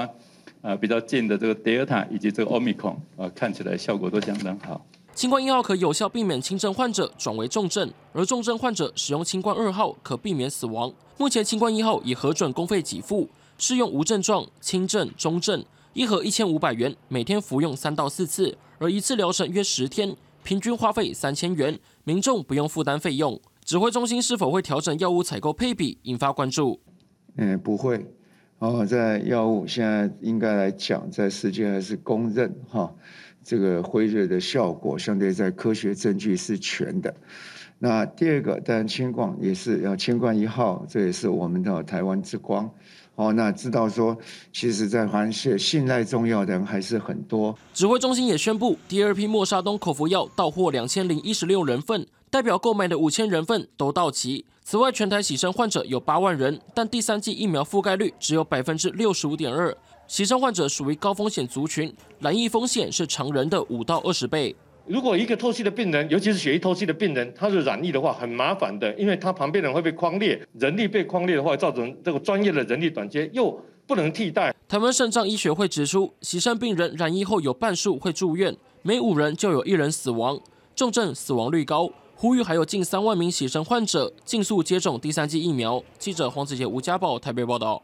啊比较近的这个 Delta 以及这个 Omicron 啊，看起来效果都相当好。清冠一号可有效避免轻症患者转为重症，而重症患者使用清冠二号可避免死亡。目前清冠一号已核准公费给付，适用无症状、轻症、中症，一盒一千五百元，每天服用三到四次。而一次疗程约十天，平均花费三千元，民众不用负担费用。指挥中心是否会调整药物采购配比，引发关注？嗯，不会。哦，在药物现在应该来讲，在世界还是公认哈，这个辉瑞的效果相对在科学证据是全的。那第二个，当然清冠也是要清冠一号，这也是我们的台湾之光。哦，那知道说，其实，在环市信赖重要的人还是很多。指挥中心也宣布，第二批莫沙东口服药到货两千零一十六人份，代表购买的五千人份都到齐。此外，全台洗身患者有八万人，但第三剂疫苗覆盖率只有百分之六十五点二。洗肾患者属于高风险族群，染疫风险是常人的五到二十倍。如果一个透析的病人，尤其是血液透析的病人，他是染疫的话，很麻烦的，因为他旁边人会被框裂，人力被框裂的话，造成这个专业的人力短缺，又不能替代。台湾肾脏医学会指出，洗肾病人染疫后有半数会住院，每五人就有一人死亡，重症死亡率高，呼吁还有近三万名洗肾患者尽速接种第三剂疫苗。记者黄子杰、吴家宝台北报道。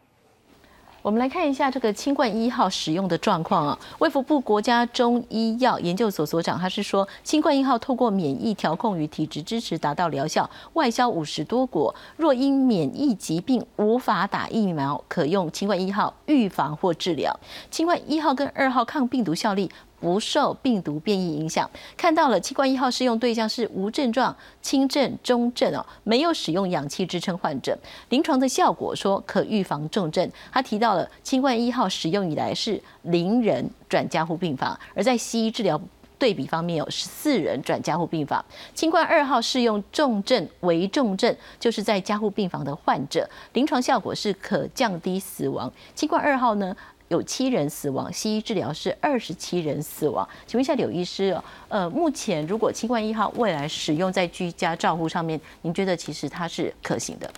我们来看一下这个清冠一号使用的状况啊。卫福部国家中医药研究所所长他是说，清冠一号透过免疫调控与体质支持达到疗效，外销五十多国。若因免疫疾病无法打疫苗，可用清冠一号预防或治疗。清冠一号跟二号抗病毒效力。不受病毒变异影响，看到了。新冠一号适用对象是无症状、轻症、中症哦，没有使用氧气支撑患者。临床的效果说可预防重症。他提到了清冠一号使用以来是零人转加护病房，而在西医治疗对比方面有十四人转加护病房。清冠二号适用重症、危重症，就是在加护病房的患者，临床效果是可降低死亡。清冠二号呢？有七人死亡，西医治疗是二十七人死亡。请问一下柳医师，呃，目前如果新冠一号未来使用在居家照护上面，您觉得其实它是可行的？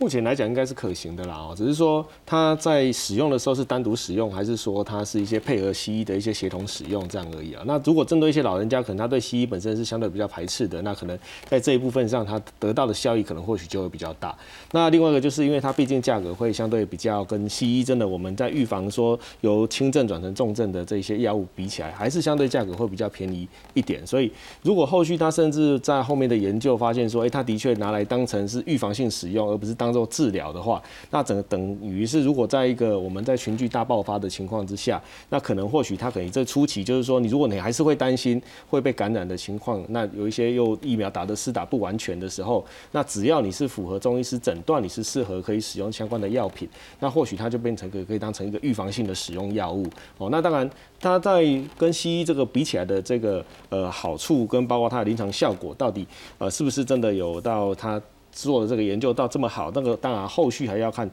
目前来讲应该是可行的啦哦，只是说它在使用的时候是单独使用，还是说它是一些配合西医的一些协同使用这样而已啊？那如果针对一些老人家，可能他对西医本身是相对比较排斥的，那可能在这一部分上，他得到的效益可能或许就会比较大。那另外一个就是因为它毕竟价格会相对比较跟西医真的我们在预防说由轻症转成重症的这些药物比起来，还是相对价格会比较便宜一点。所以如果后续他甚至在后面的研究发现说，哎，他的确拿来当成是预防性使用，而不是当当做治疗的话，那整等于是如果在一个我们在群聚大爆发的情况之下，那可能或许他可能这初期就是说，你如果你还是会担心会被感染的情况，那有一些又疫苗打的施打不完全的时候，那只要你是符合中医师诊断，你是适合可以使用相关的药品，那或许它就变成可可以当成一个预防性的使用药物哦。那当然，它在跟西医这个比起来的这个呃好处跟包括它的临床效果，到底呃是不是真的有到它？做的这个研究到这么好，那个当然后续还要看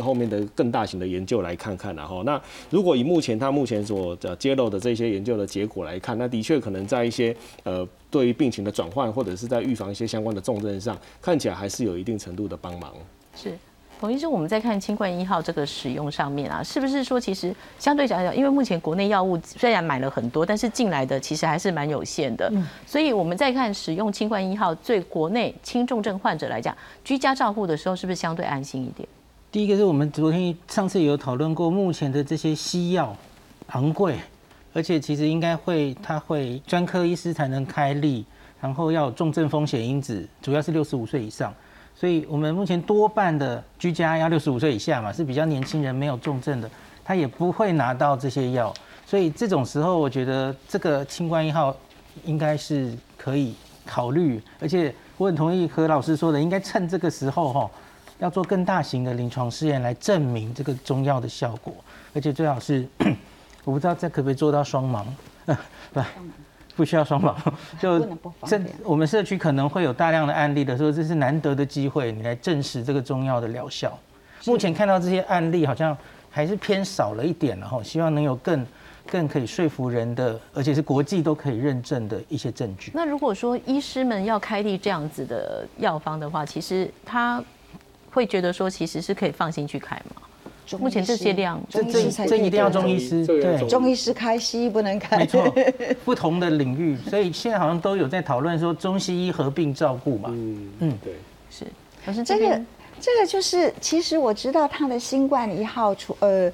后面的更大型的研究来看看然后那如果以目前他目前所揭露的这些研究的结果来看，那的确可能在一些呃对于病情的转换或者是在预防一些相关的重症上，看起来还是有一定程度的帮忙。是。彭医生，我们在看清冠一号这个使用上面啊，是不是说其实相对讲讲，因为目前国内药物虽然买了很多，但是进来的其实还是蛮有限的。嗯，所以我们在看使用清冠一号，对国内轻重症患者来讲，居家照护的时候是不是相对安心一点？第一个是我们昨天上次有讨论过，目前的这些西药昂贵，而且其实应该会，它会专科医师才能开立，然后要重症风险因子，主要是六十五岁以上。所以，我们目前多半的居家要六十五岁以下嘛，是比较年轻人没有重症的，他也不会拿到这些药。所以这种时候，我觉得这个清冠一号应该是可以考虑。而且我很同意何老师说的，应该趁这个时候哈，要做更大型的临床试验来证明这个中药的效果。而且最好是，我不知道这可不可以做到双盲，不需要双保，就这我们社区可能会有大量的案例的时候，这是难得的机会，你来证实这个中药的疗效。目前看到这些案例好像还是偏少了一点了哈，希望能有更更可以说服人的，而且是国际都可以认证的一些证据。那如果说医师们要开立这样子的药方的话，其实他会觉得说，其实是可以放心去开吗？目前这些量，这这这一定要中医师，对，中医师。开，西医不能开，没错，不同的领域，所以现在好像都有在讨论说中西医合并照顾嘛，嗯嗯，对，是，可是这个这个就是，其实我知道他的新冠一号出呃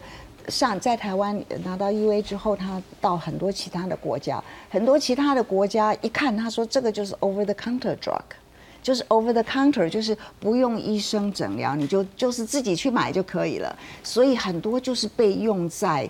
上在台湾拿到 U A 之后，他到很多其他的国家，很多其他的国家一看，他说这个就是 over the counter drug。就是 over the counter，就是不用医生诊疗，你就就是自己去买就可以了。所以很多就是被用在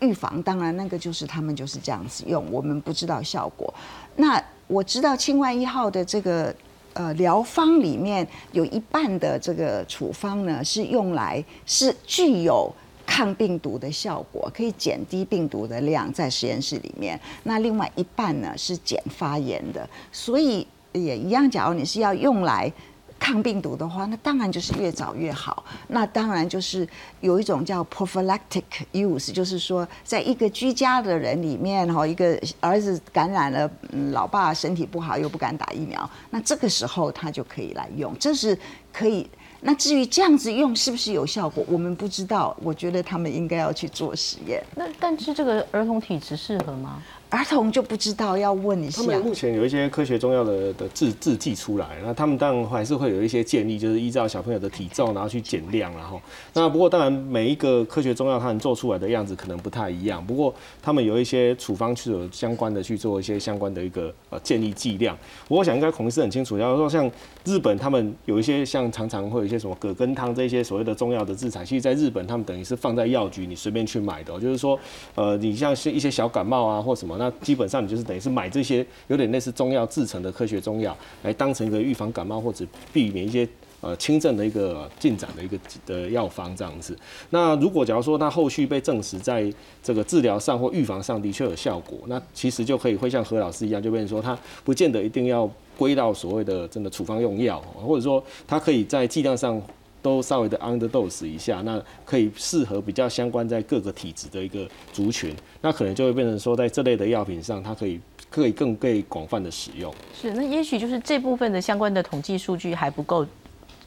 预防，当然那个就是他们就是这样子用，我们不知道效果。那我知道清冠一号的这个呃疗方里面有一半的这个处方呢是用来是具有抗病毒的效果，可以减低病毒的量在实验室里面。那另外一半呢是减发炎的，所以也一样。假如你是要用来抗病毒的话，那当然就是越早越好。那当然就是有一种叫 prophylactic use，就是说在一个居家的人里面，哈，一个儿子感染了，嗯，老爸身体不好又不敢打疫苗，那这个时候他就可以来用，这是可以。那至于这样子用是不是有效果，我们不知道。我觉得他们应该要去做实验。那但是这个儿童体质适合吗？儿童就不知道，要问一下。他们目前有一些科学中药的的制制剂出来，那他们当然还是会有一些建议，就是依照小朋友的体重，然后去减量，然后那不过当然每一个科学中药它能做出来的样子可能不太一样，不过他们有一些处方是有相关的去做一些相关的一个呃建议剂量。我想应该孔医师很清楚，假如说像日本他们有一些像常常会有一些什么葛根汤这些所谓的中药的制裁，其实在日本他们等于是放在药局你随便去买的，就是说呃你像是一些小感冒啊或什么，那基本上你就是等于是买这些有点类似中药制成的科学中药，来当成一个预防感冒或者避免一些呃轻症的一个进展的一个的药方这样子。那如果假如说它后续被证实在这个治疗上或预防上的确有效果，那其实就可以会像何老师一样，就变成说它不见得一定要归到所谓的真的处方用药，或者说它可以在剂量上。都稍微的 underdose 一下，那可以适合比较相关在各个体质的一个族群，那可能就会变成说，在这类的药品上，它可以可以更被广泛的使用。是，那也许就是这部分的相关的统计数据还不够，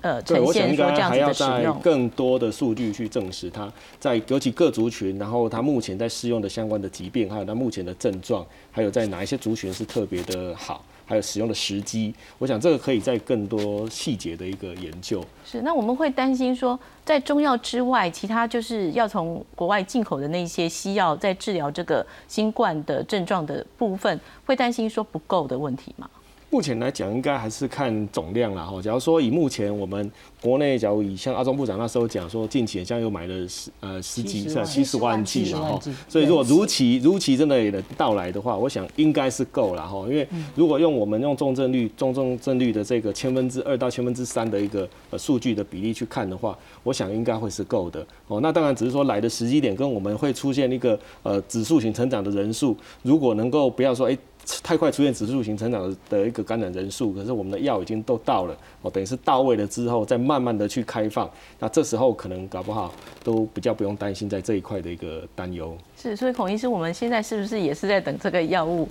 呃，呈现说这样还要在子的使用。更多的数据去证实它在尤其各族群，然后它目前在适用的相关的疾病，还有它目前的症状，还有在哪一些族群是特别的好，还有使用的时机，我想这个可以在更多细节的一个研究。是，那我们会担心说，在中药之外，其他就是要从国外进口的那些西药，在治疗这个新冠的症状的部分，会担心说不够的问题吗？目前来讲，应该还是看总量啦。哈。假如说以目前我们国内，假如以像阿中部长那时候讲说，近期好像又买了十呃十几70万七十万剂70嘛哈。所以如果如期如期真的也能到来的话，我想应该是够了哈。因为如果用我们用重症率重重症率的这个千分之二到千分之三的一个呃数据的比例去看的话，我想应该会是够的哦。那当然只是说来的时机点跟我们会出现一个呃指数型成长的人数，如果能够不要说哎。太快出现指数型成长的一个感染人数，可是我们的药已经都到了，哦，等于是到位了之后，再慢慢的去开放，那这时候可能搞不好都比较不用担心在这一块的一个担忧。是，所以孔医师，我们现在是不是也是在等这个药物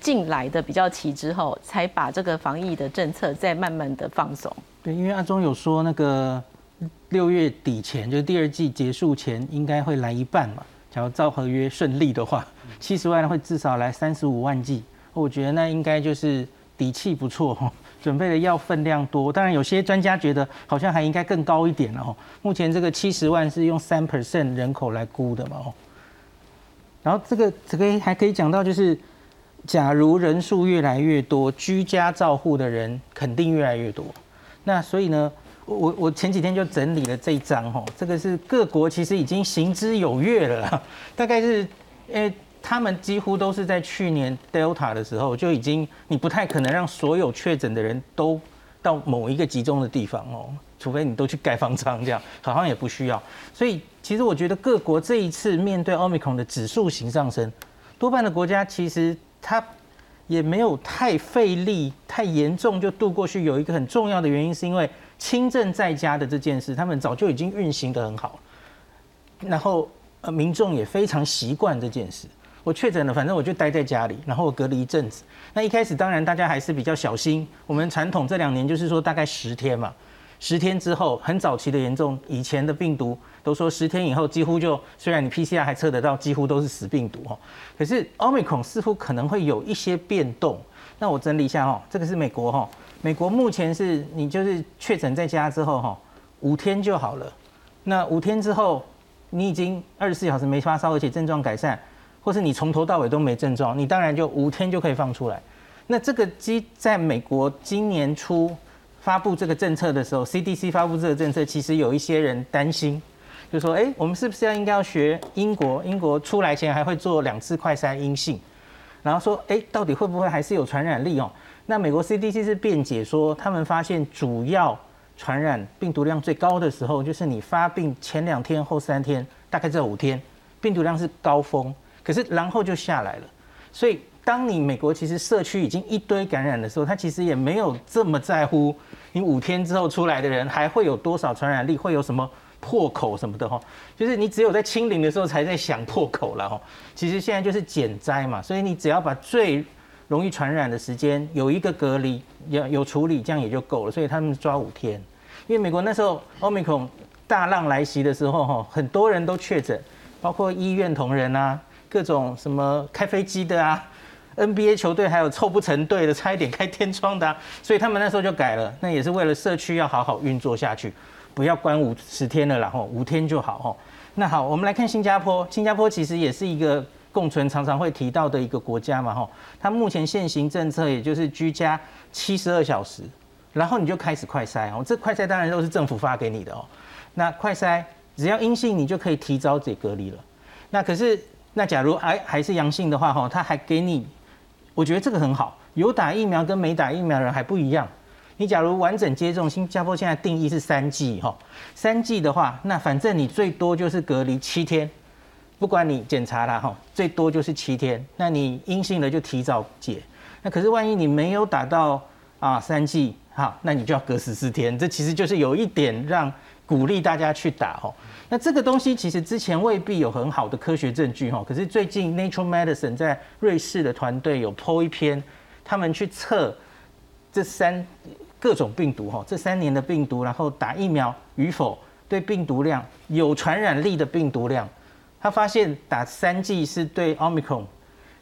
进来的比较齐之后，才把这个防疫的政策再慢慢的放松？对，因为阿中有说那个六月底前，就是第二季结束前，应该会来一半嘛。假如照合约顺利的话，七十万会至少来三十五万剂，我觉得那应该就是底气不错，准备的药分量多。当然，有些专家觉得好像还应该更高一点了哦。目前这个七十万是用三 percent 人口来估的嘛哦。然后这个这个还可以讲到，就是假如人数越来越多，居家照护的人肯定越来越多。那所以呢，我我我前几天就整理了这一张哈，这个是各国其实已经行之有月了，大概是，诶，他们几乎都是在去年 Delta 的时候就已经，你不太可能让所有确诊的人都到某一个集中的地方哦，除非你都去盖方舱这样，好像也不需要。所以其实我觉得各国这一次面对 Omicron 的指数型上升，多半的国家其实它也没有太费力、太严重就度过去。有一个很重要的原因，是因为轻症在家的这件事，他们早就已经运行得很好，然后呃民众也非常习惯这件事。我确诊了，反正我就待在家里，然后我隔离一阵子。那一开始当然大家还是比较小心，我们传统这两年就是说大概十天嘛，十天之后很早期的严重，以前的病毒都说十天以后几乎就，虽然你 PCR 还测得到，几乎都是死病毒哈。可是 Omicron 似乎可能会有一些变动。那我整理一下哈，这个是美国哈，美国目前是你就是确诊在家之后哈，五天就好了。那五天之后，你已经二十四小时没发烧，而且症状改善，或是你从头到尾都没症状，你当然就五天就可以放出来。那这个机在美国今年初发布这个政策的时候，CDC 发布这个政策，其实有一些人担心，就说：哎，我们是不是要应该要学英国？英国出来前还会做两次快筛阴性，然后说：哎，到底会不会还是有传染力哦？那美国 CDC 是辩解说，他们发现主要传染病毒量最高的时候，就是你发病前两天后三天，大概这五天，病毒量是高峰，可是然后就下来了。所以，当你美国其实社区已经一堆感染的时候，他其实也没有这么在乎你五天之后出来的人还会有多少传染力，会有什么破口什么的哈。就是你只有在清零的时候才在想破口了哈。其实现在就是减灾嘛，所以你只要把最容易传染的时间有一个隔离，有有处理，这样也就够了。所以他们抓五天，因为美国那时候奥密克戎大浪来袭的时候哈，很多人都确诊，包括医院同仁啊。各种什么开飞机的啊，NBA 球队还有凑不成队的，差一点开天窗的，所以他们那时候就改了。那也是为了社区要好好运作下去，不要关五十天了，然后五天就好哈。那好，我们来看新加坡，新加坡其实也是一个共存常常会提到的一个国家嘛哈。它目前现行政策也就是居家七十二小时，然后你就开始快筛哦。这快筛当然都是政府发给你的哦。那快筛只要阴性，你就可以提早解隔离了。那可是。那假如还还是阳性的话，哈，他还给你，我觉得这个很好。有打疫苗跟没打疫苗人还不一样。你假如完整接种，新加坡现在定义是三剂，哈，三剂的话，那反正你最多就是隔离七天，不管你检查了，哈，最多就是七天。那你阴性的就提早解。那可是万一你没有打到啊三剂，哈，那你就要隔十四天。这其实就是有一点让鼓励大家去打，哈。那这个东西其实之前未必有很好的科学证据哈，可是最近 Nature Medicine 在瑞士的团队有 po 一篇，他们去测这三各种病毒哈，这三年的病毒，然后打疫苗与否对病毒量有传染力的病毒量，他发现打三剂是对 Omicron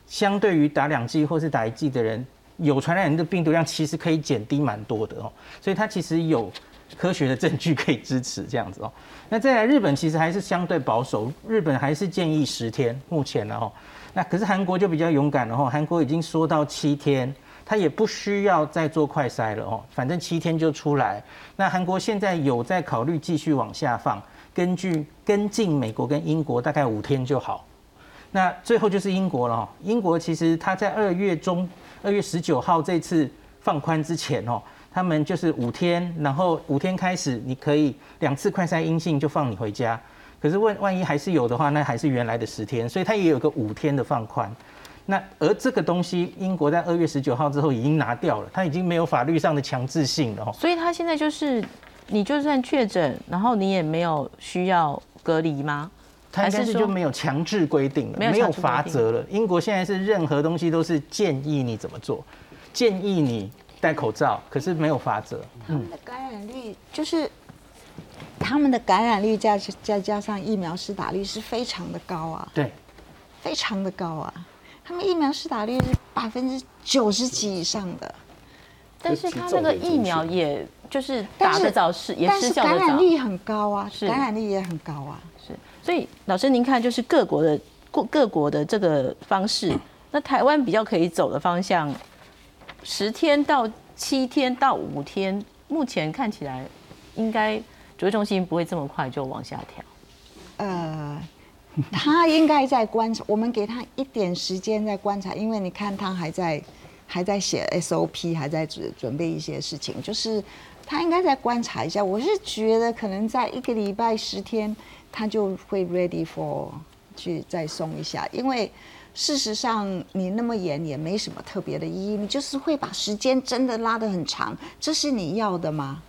相对于打两剂或是打一剂的人有传染力的病毒量其实可以减低蛮多的哦，所以它其实有。科学的证据可以支持这样子哦。那再来，日本其实还是相对保守，日本还是建议十天，目前呢哦。那可是韩国就比较勇敢了哦，韩国已经说到七天，他也不需要再做快筛了哦，反正七天就出来。那韩国现在有在考虑继续往下放，根据跟进美国跟英国，大概五天就好。那最后就是英国了哦，英国其实他在二月中，二月十九号这次放宽之前哦。他们就是五天，然后五天开始，你可以两次快筛阴性就放你回家。可是万万一还是有的话，那还是原来的十天，所以它也有个五天的放宽。那而这个东西，英国在二月十九号之后已经拿掉了，它已经没有法律上的强制性了。所以它现在就是，你就算确诊，然后你也没有需要隔离吗？它是就没有强制规定了，没有法则了。英国现在是任何东西都是建议你怎么做，建议你。戴口罩，可是没有法则。他们的感染率就是他们的感染率加再加上疫苗施打率是非常的高啊。对，非常的高啊。他们疫苗施打率是百分之九十几以上的。但是他那个疫苗也就是打得早是也是效的早。感染率很高啊，是感染率也很高啊。是，所以老师您看，就是各国的各各国的这个方式，那台湾比较可以走的方向。十天到七天到五天，目前看起来应该指挥中心不会这么快就往下调。呃，他应该在观察，我们给他一点时间在观察，因为你看他还在还在写 SOP，还在准准备一些事情，就是他应该在观察一下。我是觉得可能在一个礼拜十天，他就会 ready for 去再松一下，因为。事实上，你那么严也没什么特别的意义，你就是会把时间真的拉得很长，这是你要的吗？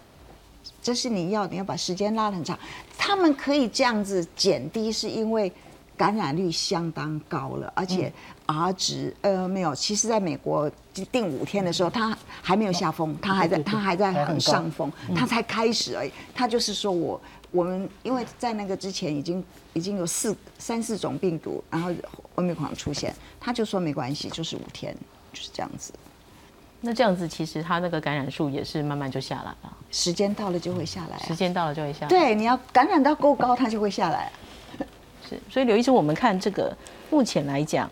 这是你要，你要把时间拉得很长。他们可以这样子减低，是因为感染率相当高了，而且 R 值呃没有。其实在美国定五天的时候，他还没有下风，他还在他还在很上风，他才开始而已。他就是说我。我们因为在那个之前已经已经有四三四种病毒，然后欧米狂出现，他就说没关系，就是五天，就是这样子。那这样子其实他那个感染数也是慢慢就下来了，时间到了就会下来，时间到了就会下来。对，你要感染到够高，它就会下来。是，所以刘医生，我们看这个目前来讲，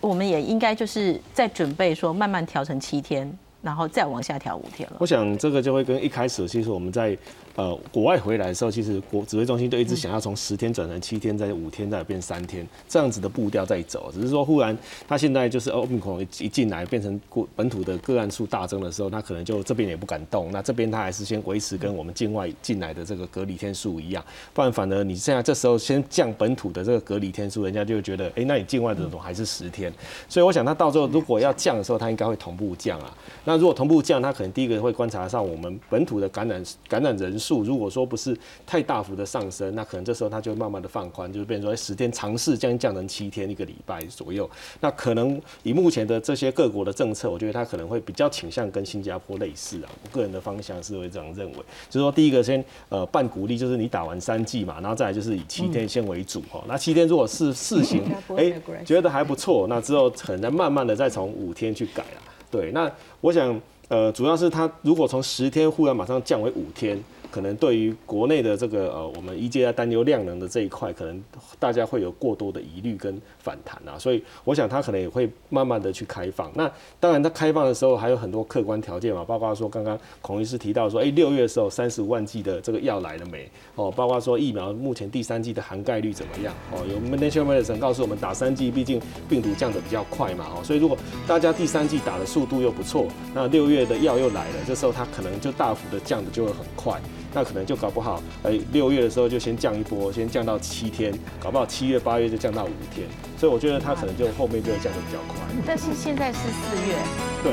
我们也应该就是在准备说慢慢调成七天，然后再往下调五天了。我想这个就会跟一开始，其实我们在呃国外回来的时候，其实国指挥中心就一直想要从十天转成七天，再五天再变三天这样子的步调在走。只是说忽然他现在就是欧米孔一进来变成国本土的个案数大增的时候，他可能就这边也不敢动。那这边他还是先维持跟我们境外进来的这个隔离天数一样，不然反而你现在这时候先降本土的这个隔离天数，人家就觉得哎，那你境外的种还是十天。所以我想他到最后如果要降的时候，他应该会同步降啊。那如果同步降，他可能第一个会观察上我们本土的感染感染人数，如果说不是太大幅的上升，那可能这时候它就慢慢的放宽，就是变成说十天尝试降降成七天一个礼拜左右。那可能以目前的这些各国的政策，我觉得他可能会比较倾向跟新加坡类似啊。我个人的方向是会这样认为，就是说第一个先呃半鼓励，就是你打完三剂嘛，然后再来就是以七天先为主哈。那七天如果是试行，哎觉得还不错，那之后可能再慢慢的再从五天去改了。对，那我想，呃，主要是它如果从十天忽然马上降为五天。可能对于国内的这个呃，我们一届在担忧量能的这一块，可能大家会有过多的疑虑跟反弹啊，所以我想它可能也会慢慢的去开放。那当然它开放的时候还有很多客观条件嘛，包括说刚刚孔医师提到说，哎，六月的时候三十五万剂的这个药来了没？哦，包括说疫苗目前第三剂的含盖率怎么样？哦，有 National Medicine 告诉我们打三剂，毕竟病毒降的比较快嘛，哦，所以如果大家第三剂打的速度又不错，那六月的药又来了，这时候它可能就大幅的降的就会很快。那可能就搞不好，哎，六月的时候就先降一波，先降到七天，搞不好七月八月就降到五天，所以我觉得它可能就后面就会降得比较快。但是现在是四月，对，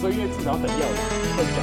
所以月至少很要很早。